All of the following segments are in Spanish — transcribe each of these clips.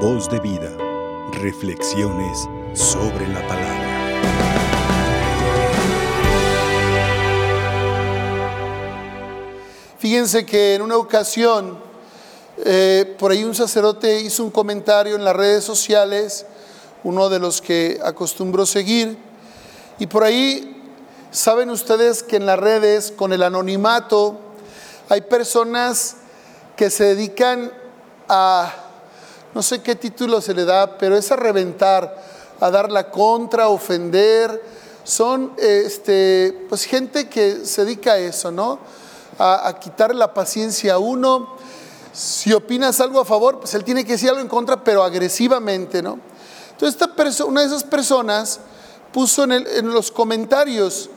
Voz de vida. Reflexiones sobre la palabra. Fíjense que en una ocasión, eh, por ahí un sacerdote hizo un comentario en las redes sociales, uno de los que acostumbro seguir, y por ahí saben ustedes que en las redes, con el anonimato, hay personas que se dedican a, no sé qué título se le da, pero es a reventar, a dar la contra, a ofender. Son este, pues gente que se dedica a eso, ¿no? A, quitar la paciencia a uno. Si opinas algo a favor, pues él tiene que decir algo en contra, pero agresivamente, ¿no? Entonces, esta una de esas personas puso en los comentarios,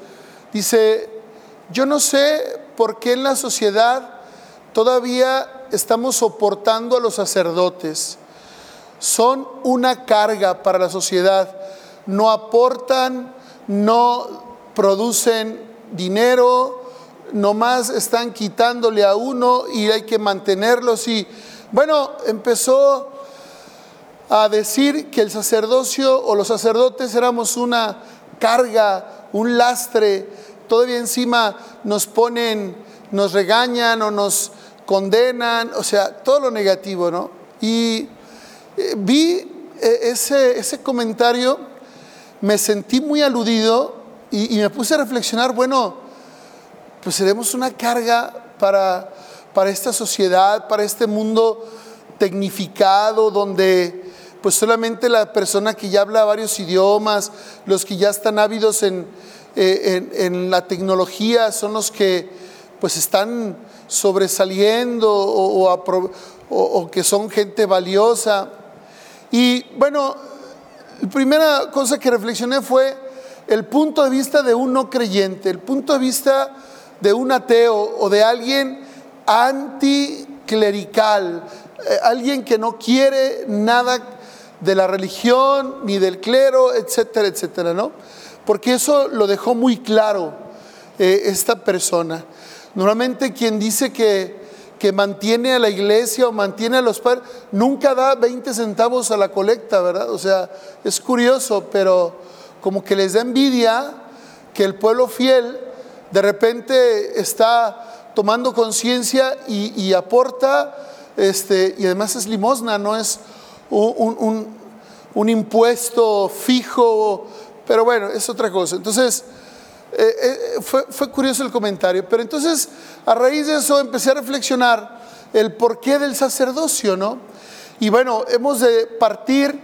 dice, yo no sé por qué en la sociedad todavía estamos soportando a los sacerdotes. Son una carga para la sociedad. No aportan, no producen dinero, nomás están quitándole a uno y hay que mantenerlos. Y bueno, empezó a decir que el sacerdocio o los sacerdotes éramos una carga, un lastre. Todavía encima nos ponen, nos regañan o nos condenan, o sea, todo lo negativo, ¿no? Y vi eh, ese, ese comentario, me sentí muy aludido y, me puse a reflexionar, bueno, pues seremos una carga para, para esta sociedad, para este mundo tecnificado, donde pues solamente la persona que ya habla varios idiomas, los que ya están ávidos en, eh, en, la tecnología, son los que pues están sobresaliendo o, que son gente valiosa. Y bueno, la primera cosa que reflexioné fue el punto de vista de un no creyente, el punto de vista de un ateo o de alguien anticlerical, eh, alguien que no quiere nada de la religión ni del clero, etcétera, etcétera, ¿no? Porque eso lo dejó muy claro eh, esta persona. Normalmente quien dice que, que mantiene a la iglesia o mantiene a los padres, nunca da 20 centavos a la colecta, ¿verdad? O sea, es curioso, pero como que les da envidia que el pueblo fiel de repente está tomando conciencia y, aporta, este, y además es limosna, no es un, un impuesto fijo, pero bueno, es otra cosa. Entonces, eh, eh, fue, fue, curioso el comentario, pero entonces a raíz de eso empecé a reflexionar el porqué del sacerdocio, ¿no? Y bueno, hemos de partir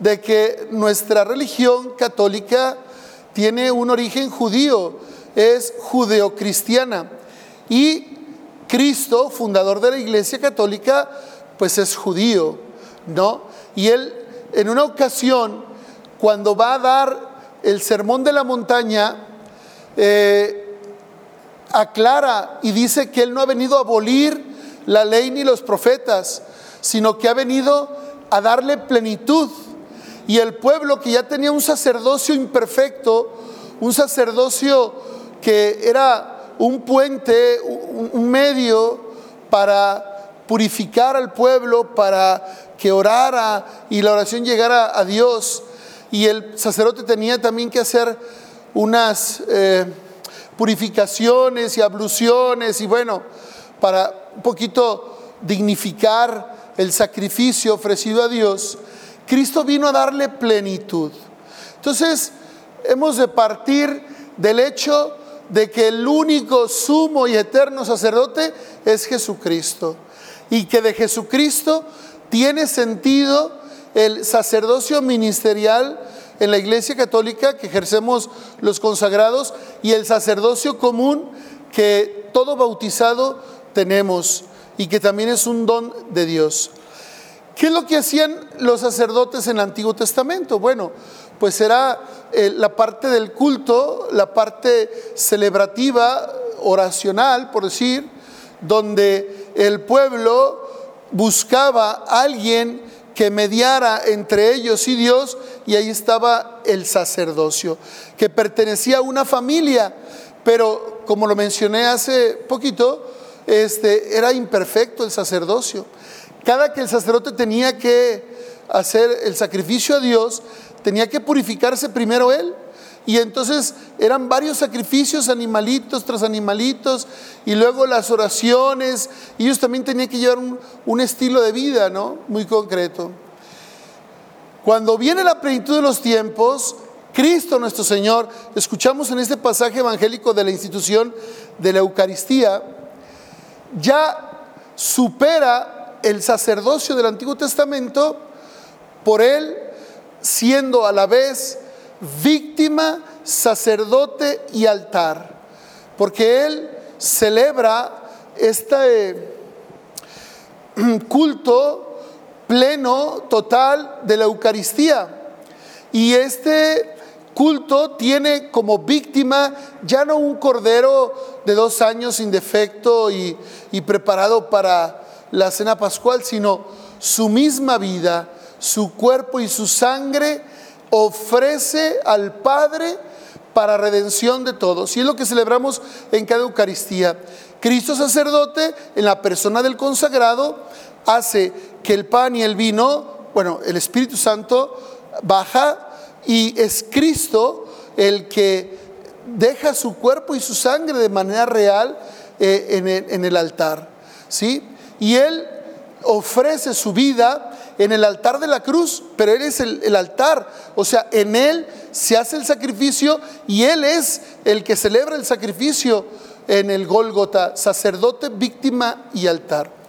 de que nuestra religión católica tiene un origen judío, es judeocristiana. Y Cristo, fundador de la Iglesia Católica, pues es judío, ¿no? Y él, en una ocasión, cuando va a dar el sermón de la montaña, eh, aclara y dice que Él no ha venido a abolir la ley ni los profetas, sino que ha venido a darle plenitud. Y el pueblo que ya tenía un sacerdocio imperfecto, un sacerdocio que era un puente, un medio para purificar al pueblo, para que orara y la oración llegara a Dios. Y el sacerdote tenía también que hacer unas eh, purificaciones y abluciones y bueno, para un poquito dignificar el sacrificio ofrecido a Dios, Cristo vino a darle plenitud. Entonces, hemos de partir del hecho de que el único sumo y eterno sacerdote es Jesucristo y que de Jesucristo tiene sentido el sacerdocio ministerial en la Iglesia Católica que ejercemos los consagrados y el sacerdocio común que todo bautizado tenemos y que también es un don de Dios. ¿Qué es lo que hacían los sacerdotes en el Antiguo Testamento? Bueno, pues era eh, la parte del culto, la parte celebrativa, oracional, por decir, donde el pueblo buscaba a alguien que mediara entre ellos y Dios, y ahí estaba el sacerdocio, que pertenecía a una familia, pero como lo mencioné hace poquito, este, era imperfecto el sacerdocio. Cada que el sacerdote tenía que hacer el sacrificio a Dios, tenía que purificarse primero él. Y entonces eran varios sacrificios, animalitos tras animalitos, y luego las oraciones. Ellos también tenían que llevar un, un estilo de vida, ¿no? Muy concreto. Cuando viene la plenitud de los tiempos, Cristo nuestro Señor, escuchamos en este pasaje evangélico de la institución de la Eucaristía, ya supera el sacerdocio del Antiguo Testamento por él siendo a la vez víctima, sacerdote y altar, porque él celebra este culto pleno, total de la Eucaristía. Y este culto tiene como víctima ya no un cordero de dos años sin defecto y, preparado para la cena pascual, sino su misma vida, su cuerpo y su sangre ofrece al Padre para redención de todos. Y es lo que celebramos en cada Eucaristía. Cristo sacerdote, en la persona del consagrado, hace que el pan y el vino, bueno, el Espíritu Santo baja y es Cristo el que deja su cuerpo y su sangre de manera real eh, en, el, altar. ¿sí? Y Él ofrece su vida en el altar de la cruz, pero Él es el, el, altar, o sea, en Él se hace el sacrificio y Él es el que celebra el sacrificio en el Gólgota, sacerdote, víctima y altar.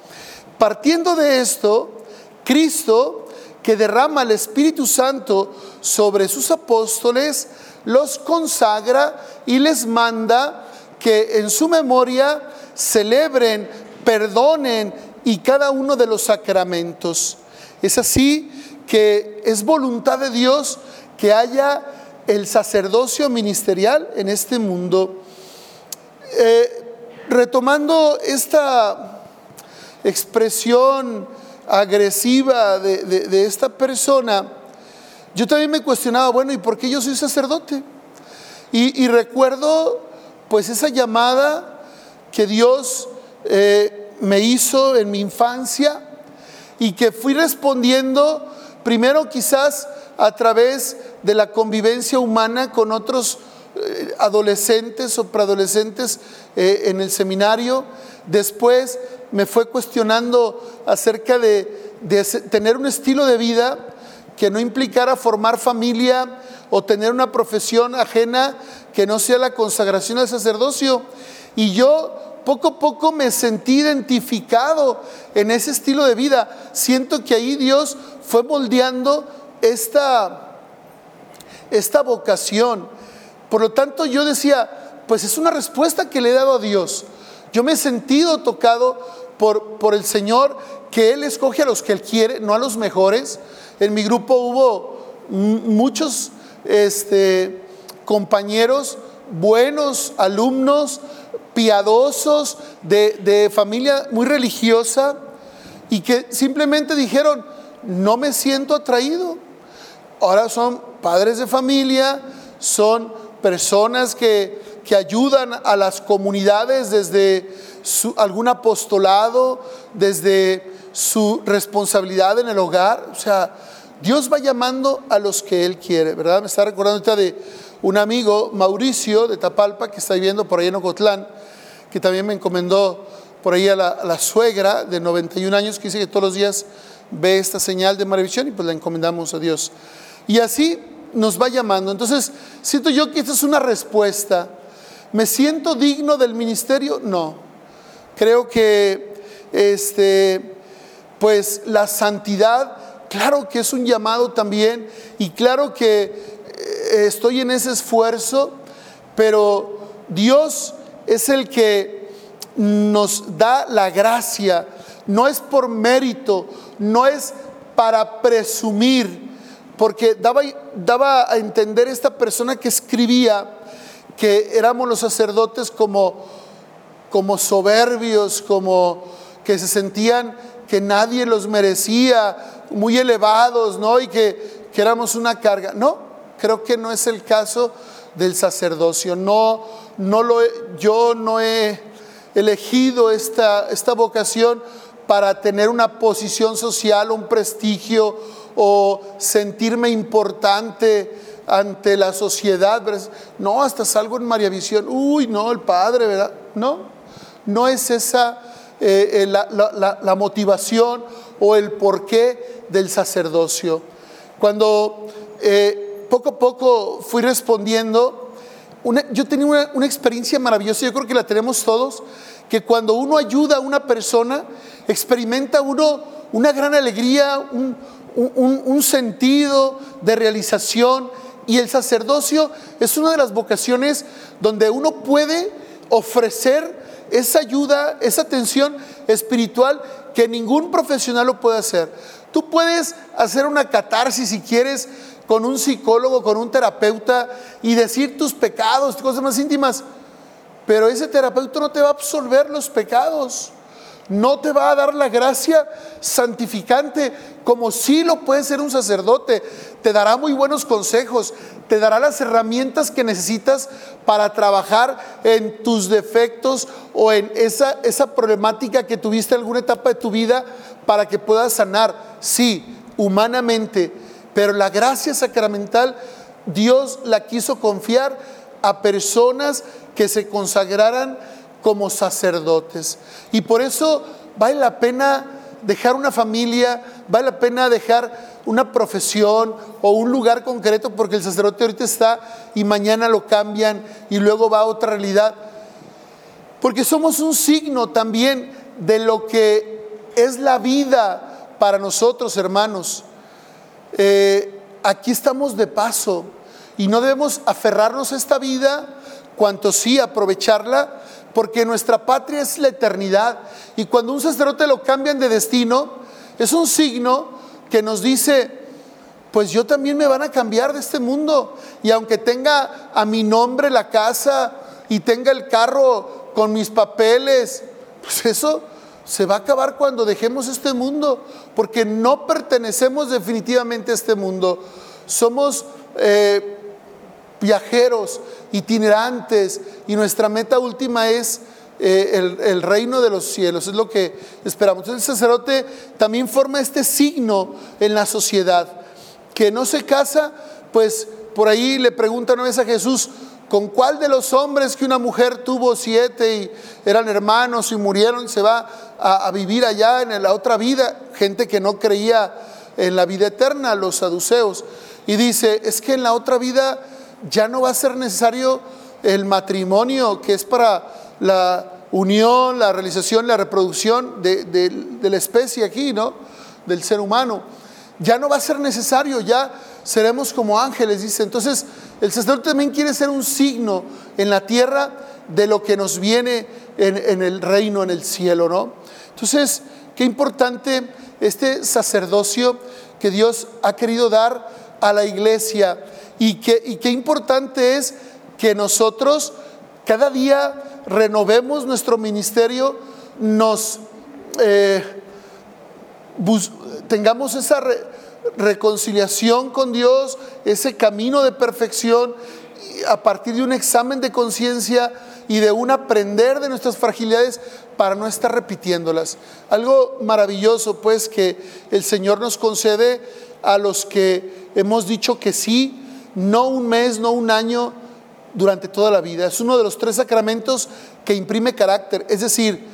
Partiendo de esto, Cristo, que derrama el Espíritu Santo sobre sus apóstoles, los consagra y les manda que en su memoria celebren, perdonen y cada uno de los sacramentos. Es así que es voluntad de Dios que haya el sacerdocio ministerial en este mundo. Eh, retomando esta expresión agresiva de, de, esta persona, yo también me cuestionaba, bueno, ¿y por qué yo soy sacerdote? Y, y recuerdo pues esa llamada que Dios eh, me hizo en mi infancia y que fui respondiendo primero quizás a través de la convivencia humana con otros eh, adolescentes o preadolescentes eh, en el seminario. Después me fue cuestionando acerca de, tener un estilo de vida que no implicara formar familia o tener una profesión ajena que no sea la consagración al sacerdocio. Y yo poco a poco me sentí identificado en ese estilo de vida. Siento que ahí Dios fue moldeando esta, esta vocación. Por lo tanto, yo decía, pues es una respuesta que le he dado a Dios. Yo me he sentido tocado por, por el Señor, que Él escoge a los que Él quiere, no a los mejores. En mi grupo hubo muchos este, compañeros buenos, alumnos, piadosos, de, de familia muy religiosa, y que simplemente dijeron, no me siento atraído. Ahora son padres de familia, son personas que, que ayudan a las comunidades desde algún apostolado, desde su responsabilidad en el hogar. O sea, Dios va llamando a los que Él quiere, ¿verdad? Me está recordando ahorita de un amigo, Mauricio, de Tapalpa, que está viviendo por ahí en Ocotlán, que también me encomendó por ahí a la, suegra de 91 años, que dice que todos los días ve esta señal de maravilla y pues la encomendamos a Dios. Y así nos va llamando. Entonces, siento yo que esta es una respuesta. ¿Me siento digno del ministerio? No. Creo que este, pues la santidad, claro que es un llamado también y claro que eh, estoy en ese esfuerzo, pero Dios es el que nos da la gracia, no es por mérito, no es para presumir, porque daba, daba a entender esta persona que escribía que éramos los sacerdotes como, como soberbios, como que se sentían que nadie los merecía, muy elevados, ¿no? Y que, que éramos una carga. No, creo que no es el caso del sacerdocio. No, no lo yo no he elegido esta, esta vocación para tener una posición social, un prestigio o sentirme importante ante la sociedad. No, hasta salgo en María Visión. Uy, no, el Padre, ¿verdad? No, no es esa eh, eh, la, motivación o el porqué del sacerdocio. Cuando eh, poco a poco fui respondiendo, yo tenía una, experiencia maravillosa, yo creo que la tenemos todos, que cuando uno ayuda a una persona, experimenta uno una gran alegría, un sentido de realización, y el sacerdocio es una de las vocaciones donde uno puede ofrecer esa ayuda, esa atención espiritual que ningún profesional lo puede hacer. Tú puedes hacer una catarsis si quieres con un psicólogo, con un terapeuta y decir tus pecados, cosas más íntimas, pero ese terapeuta no te va a absolver los pecados no te va a dar la gracia santificante como si lo puede ser un sacerdote. Te dará muy buenos consejos, te dará las herramientas que necesitas para trabajar en tus defectos o en esa, esa problemática que tuviste en alguna etapa de tu vida para que puedas sanar, sí, humanamente, pero la gracia sacramental Dios la quiso confiar a personas que se consagraran como sacerdotes. Y por eso vale la pena dejar una familia, vale la pena dejar una profesión o un lugar concreto porque el sacerdote ahorita está y mañana lo cambian y luego va a otra realidad. Porque somos un signo también de lo que es la vida para nosotros, hermanos. Eh, aquí estamos de paso y no debemos aferrarnos a esta vida, cuanto sí aprovecharla porque nuestra patria es la eternidad. Y cuando un sacerdote lo cambian de destino, es un signo que nos dice, pues yo también me van a cambiar de este mundo. Y aunque tenga a mi nombre la casa y tenga el carro con mis papeles, pues eso se va a acabar cuando dejemos este mundo, porque no pertenecemos definitivamente a este mundo. Somos... Eh, viajeros, itinerantes, y nuestra meta última es eh, el, reino de los cielos, es lo que esperamos. Entonces el sacerdote también forma este signo en la sociedad, que no se casa, pues por ahí le preguntan una vez a Jesús, ¿con cuál de los hombres que una mujer tuvo siete y eran hermanos y murieron se va a, a vivir allá en la otra vida? Gente que no creía en la vida eterna, los saduceos. Y dice, es que en la otra vida ya no va a ser necesario el matrimonio, que es para la unión, la realización, la reproducción de, la especie aquí, ¿no? Del ser humano. Ya no va a ser necesario, ya seremos como ángeles, dice. Entonces, el sacerdote también quiere ser un signo en la tierra de lo que nos viene en, en el reino, en el cielo, ¿no? Entonces, qué importante este sacerdocio que Dios ha querido dar a la iglesia y, qué importante es que nosotros cada día renovemos nuestro ministerio, nos eh, tengamos esa reconciliación con Dios, ese camino de perfección a partir de un examen de conciencia y de un aprender de nuestras fragilidades para no estar repitiéndolas. Algo maravilloso pues que el Señor nos concede a los que hemos dicho que sí no un mes, no un año, durante toda la vida. Es uno de los tres sacramentos que imprime carácter, es decir,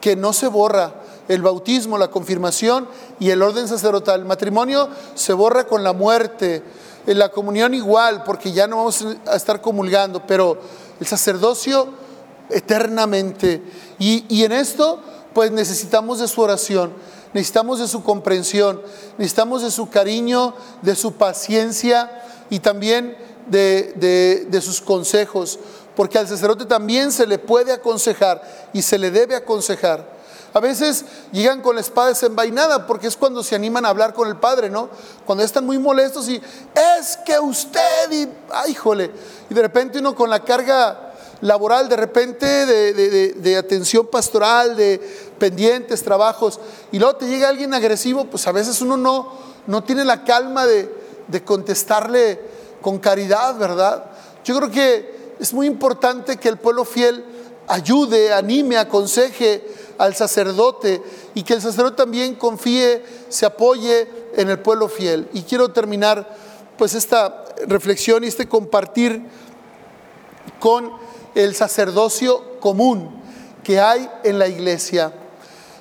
que no se borra. El bautismo, la confirmación y el orden sacerdotal. El matrimonio se borra con la muerte. En la comunión igual, porque ya no vamos a estar comulgando, pero el sacerdocio eternamente. Y, y en esto, pues necesitamos de su oración, necesitamos de su comprensión, necesitamos de su cariño, de su paciencia y también de, sus consejos, porque al sacerdote también se le puede aconsejar y se le debe aconsejar. A veces llegan con la espada desenvainada porque es cuando se animan a hablar con el padre, ¿no? Cuando están muy molestos y es que usted, y, ay, jole, y de repente uno con la carga laboral, de repente de, de, atención pastoral, de pendientes, trabajos, y luego te llega alguien agresivo, pues a veces uno no, no tiene la calma de, de contestarle con caridad, ¿verdad? Yo creo que es muy importante que el pueblo fiel ayude, anime, aconseje al sacerdote y que el sacerdote también confíe, se apoye en el pueblo fiel. Y quiero terminar pues esta reflexión y este compartir con el sacerdocio común que hay en la iglesia.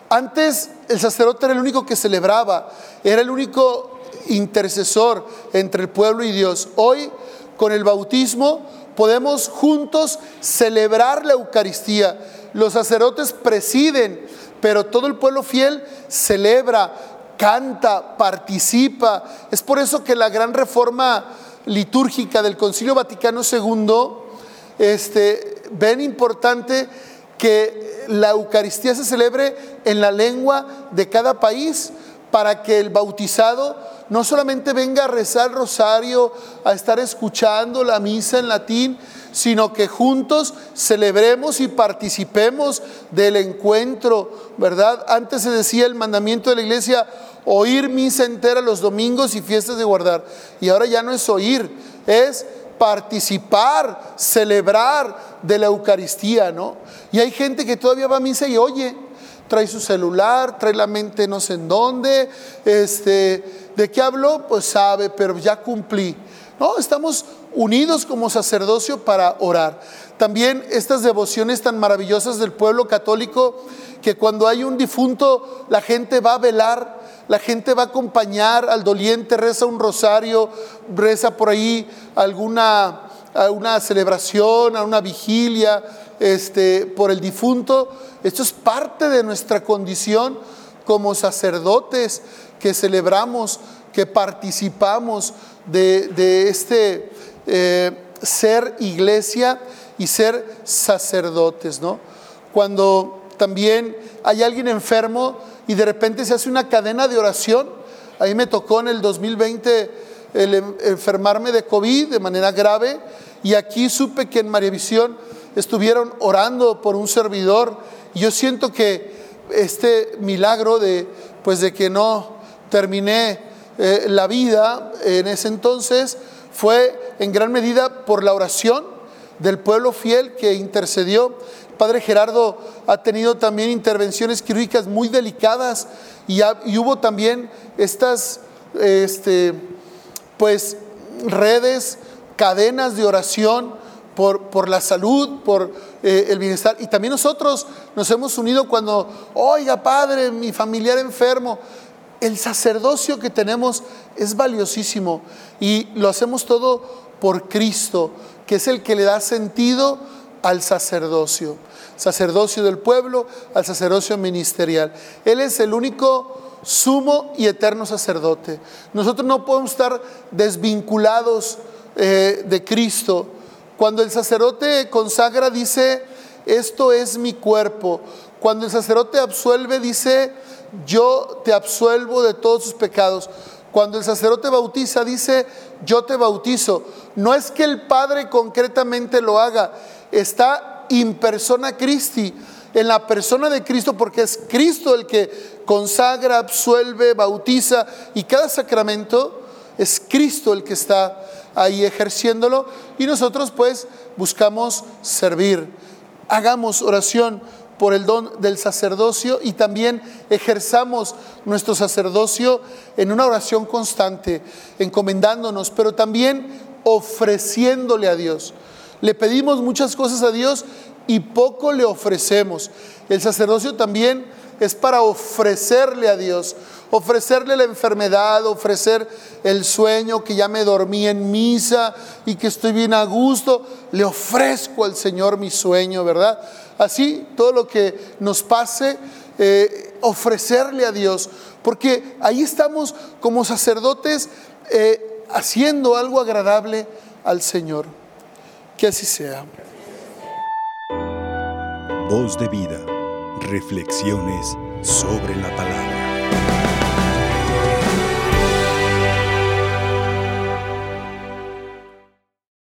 Antes el sacerdote era el único que celebraba, era el único intercesor entre el pueblo y Dios. Hoy, con el bautismo, podemos juntos celebrar la Eucaristía. Los sacerdotes presiden, pero todo el pueblo fiel celebra, canta, participa. Es por eso que la gran reforma litúrgica del Concilio Vaticano II este, ven importante que la Eucaristía se celebre en la lengua de cada país para que el bautizado no solamente venga a rezar el rosario, a estar escuchando la misa en latín, sino que juntos celebremos y participemos del encuentro, ¿verdad? Antes se decía el mandamiento de la iglesia, oír misa entera los domingos y fiestas de guardar. Y ahora ya no es oír, es participar, celebrar de la Eucaristía, ¿no? Y hay gente que todavía va a misa y oye, trae su celular, trae la mente no sé en dónde, este, ¿de qué habló? Pues sabe, pero ya cumplí. No, estamos unidos como sacerdocio para orar. También estas devociones tan maravillosas del pueblo católico, que cuando hay un difunto, la gente va a velar, la gente va a acompañar al doliente, reza un rosario, reza por ahí alguna una celebración, a una vigilia este, por el difunto. Esto es parte de nuestra condición como sacerdotes que celebramos, que participamos de, este eh, ser iglesia y ser sacerdotes, ¿no? Cuando también hay alguien enfermo y de repente se hace una cadena de oración, ahí me tocó en el 2020 el enfermarme de COVID de manera grave y aquí supe que en María Visión estuvieron orando por un servidor y yo siento que este milagro de pues de que no terminé eh, la vida en ese entonces fue en gran medida por la oración del pueblo fiel que intercedió. Padre Gerardo ha tenido también intervenciones quirúrgicas muy delicadas y, hubo también estas este, pues redes, cadenas de oración por, por la salud, por eh, el bienestar. Y también nosotros nos hemos unido cuando, oiga Padre, mi familiar enfermo. El sacerdocio que tenemos es valiosísimo y lo hacemos todo por Cristo, que es el que le da sentido al sacerdocio, sacerdocio del pueblo, al sacerdocio ministerial. Él es el único sumo y eterno sacerdote. Nosotros no podemos estar desvinculados eh, de Cristo. Cuando el sacerdote consagra, dice, esto es mi cuerpo. Cuando el sacerdote absuelve, dice, yo te absuelvo de todos tus pecados. Cuando el sacerdote bautiza, dice, yo te bautizo. No es que el Padre concretamente lo haga, está in persona Christi en la persona de Cristo porque es Cristo el que consagra, absuelve, bautiza y cada sacramento es Cristo el que está ahí ejerciéndolo y nosotros pues buscamos servir. Hagamos oración por el don del sacerdocio y también ejerzamos nuestro sacerdocio en una oración constante, encomendándonos, pero también ofreciéndole a Dios. Le pedimos muchas cosas a Dios y poco le ofrecemos. El sacerdocio también es para ofrecerle a Dios, ofrecerle la enfermedad, ofrecer el sueño que ya me dormí en misa y que estoy bien a gusto. Le ofrezco al Señor mi sueño, ¿verdad? Así, todo lo que nos pase, eh, ofrecerle a Dios, porque ahí estamos como sacerdotes eh, haciendo algo agradable al Señor. Que así sea. Voz de vida. Reflexiones sobre la palabra.